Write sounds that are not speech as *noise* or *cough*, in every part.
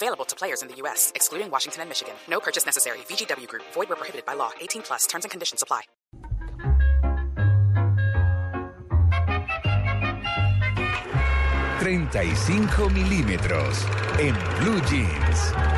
Available to players in the U.S., excluding Washington and Michigan. No purchase necessary. VGW Group. Void where prohibited by law. 18 plus. Terms and conditions apply. ...35 milímetros... ...en Blue Jeans.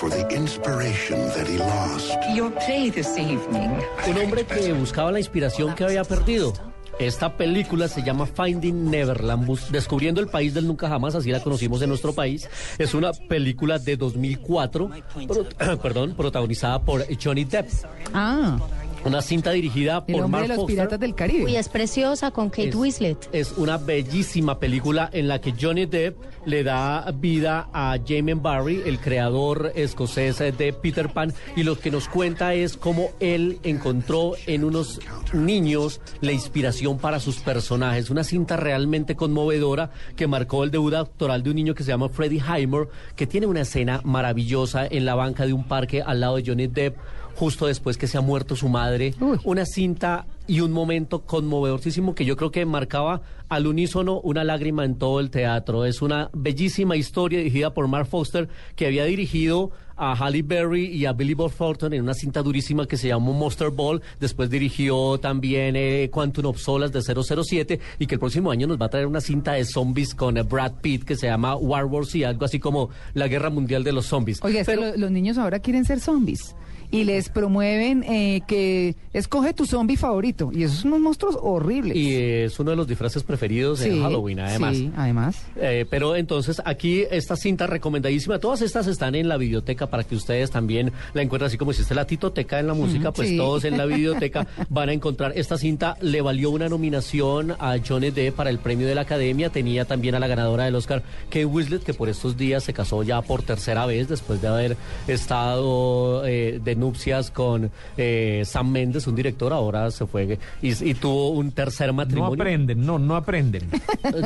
For the inspiration that he lost. Your play this evening. Un hombre que buscaba la inspiración que había perdido. Esta película se llama Finding Neverland, descubriendo el país del nunca jamás, así la conocimos en nuestro país. Es una película de 2004, pro- *coughs* perdón, protagonizada por Johnny Depp. Ah, Una cinta dirigida el por hombre Mark de los Foster. piratas del Caribe. Uy, es preciosa con Kate Es- Winslet. Es una bellísima película en la que Johnny Depp le da vida a Jamie Barry, el creador escocés de Peter Pan, y lo que nos cuenta es cómo él encontró en unos niños la inspiración para sus personajes. Una cinta realmente conmovedora que marcó el debut actoral de un niño que se llama Freddie Highmore, que tiene una escena maravillosa en la banca de un parque al lado de Johnny Depp justo después que se ha muerto su madre. Uy. Una cinta y un momento conmovedorísimo que yo creo que marcaba al unísono una lágrima en todo el teatro. Es una bellísima historia dirigida por Mark Foster que había dirigido a Halle Berry y a Billy Bob Thornton en una cinta durísima que se llamó Monster Ball. Después dirigió también eh, Quantum of Solace de 007 y que el próximo año nos va a traer una cinta de zombies con eh, Brad Pitt que se llama War Wars y algo así como la guerra mundial de los zombies. Oiga, es que lo- los niños ahora quieren ser zombies y les promueven eh, que escoge tu zombie favorito y esos son unos monstruos horribles. y es uno de los disfraces preferidos en Sí, Halloween, además. Sí, además. Eh, pero entonces aquí esta cinta recomendadísima, todas estas están en la videoteca para que ustedes también la encuentren, así como existe la titoteca en la música, pues sí. todos en la *laughs* videoteca van a encontrar esta cinta. Le valió una nominación a Johnny Depp para el premio de la Academia, tenía también a la ganadora del Oscar, Kate Winslet, que por estos días se casó ya por tercera vez después de haber estado eh, de nupcias con eh, Sam Mendes, un director, ahora se fue y, y tuvo un tercer No matrimonio. aprenden, no, no aprenden.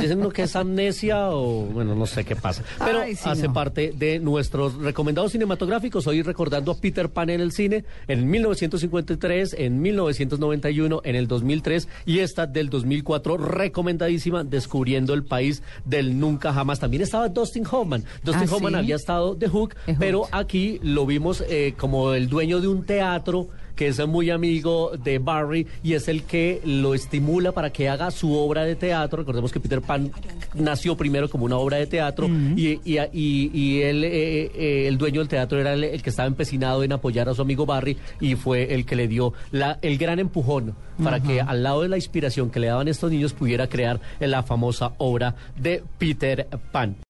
Dicen uno que es amnesia o bueno, no sé qué pasa. Pero Ay, sí, hace no. parte de nuestros recomendados cinematográficos. Hoy recordando a Peter Pan en el cine en 1953, en 1991, en el 2003 y esta del 2004 recomendadísima Descubriendo el país del nunca jamás. También estaba Dustin Hoffman. Dustin ¿Ah, Hoffman sí? había estado de Hook, The Hook. pero aquí lo vimos eh, como el dueño de un teatro que es muy amigo de Barry y es el que lo estimula para que haga su obra de teatro. Recordemos que Peter Pan nació primero como una obra de teatro y, y, y- y él, eh, eh, el dueño del teatro era el, el que estaba empecinado en apoyar a su amigo Barry y fue el que le dio la, el gran empujón para que al lado de la inspiración que le daban estos niños pudiera crear la famosa obra de Peter Pan.